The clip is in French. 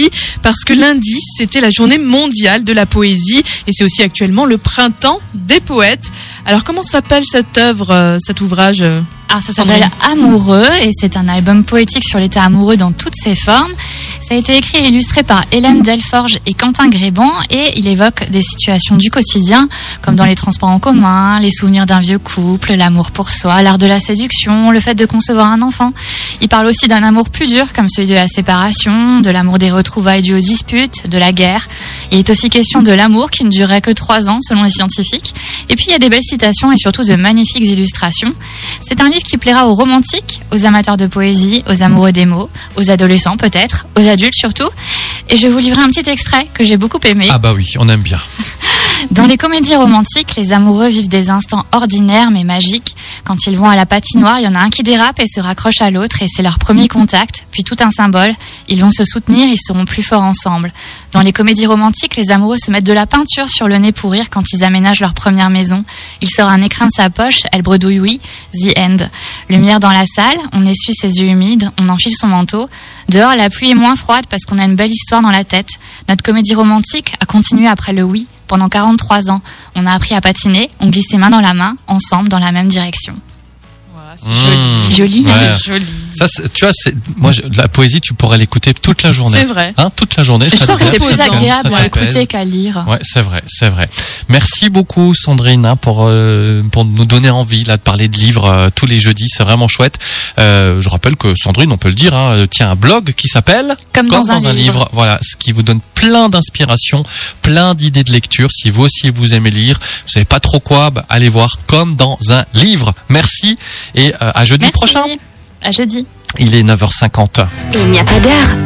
poésie parce que lundi, c'était la journée mondiale de la poésie et c'est aussi actuellement le printemps des poètes. Alors comment s'appelle cette œuvre, euh, cet ouvrage euh Alors ça s'appelle Amoureux et c'est un album poétique sur l'état amoureux dans toutes ses formes. Ça a été écrit et illustré par Hélène Delforge et Quentin Gréban et il évoque des situations du quotidien comme dans les transports en commun, les souvenirs d'un vieux couple, l'amour pour soi, l'art de la séduction, le fait de concevoir un enfant. Il parle aussi d'un amour plus dur comme celui de la séparation, de l'amour des retrouvailles dues aux disputes, de la guerre. Il est aussi question de l'amour qui ne durerait que trois ans selon les scientifiques. Et puis il y a des belles citations et surtout de magnifiques illustrations. C'est un livre qui plaira aux romantiques, aux amateurs de poésie, aux amoureux des mots, aux adolescents peut-être, aux adultes surtout. Et je vous livrer un petit extrait que j'ai beaucoup aimé. Ah bah oui, on aime bien. Dans les comédies romantiques, les amoureux vivent des instants ordinaires mais magiques. Quand ils vont à la patinoire, il y en a un qui dérape et se raccroche à l'autre et c'est leur premier contact, puis tout un symbole. Ils vont se soutenir, ils seront plus forts ensemble. Dans les comédies romantiques, les amoureux se mettent de la peinture sur le nez pour rire quand ils aménagent leur première maison. Il sort un écrin de sa poche, elle bredouille oui, the end. Lumière dans la salle, on essuie ses yeux humides, on enfile son manteau. Dehors, la pluie est moins froide parce qu'on a une belle histoire dans la tête. Notre comédie romantique a continué après le oui pendant 43 ans. On a appris à patiner, on glisse les mains dans la main, ensemble, dans la même direction. Voilà, c'est joli. C'est joli. Ouais. Joli. Ça, tu vois, moi je- la poésie, tu pourrais l'écouter toute la journée. C'est vrai. Hein, toute la journée. je ça trouve que c'est plus agréable à écouter qu'à lire. Ouais, c'est vrai, c'est vrai. Merci beaucoup Sandrine hein, pour euh, pour nous donner envie là de parler de livres euh, tous les jeudis, c'est vraiment chouette. Euh, je rappelle que Sandrine, on peut le dire, hein, euh, tient un blog qui s'appelle Comme dans un livre. Voilà, ce qui vous donne plein d'inspiration, plein d'idées de lecture. Si vous aussi vous aimez lire, vous savez pas trop quoi, bah, allez voir comme dans un livre. Merci et euh, à jeudi Merci. prochain. À jeudi. Il est 9h50. Il n'y a pas d'heure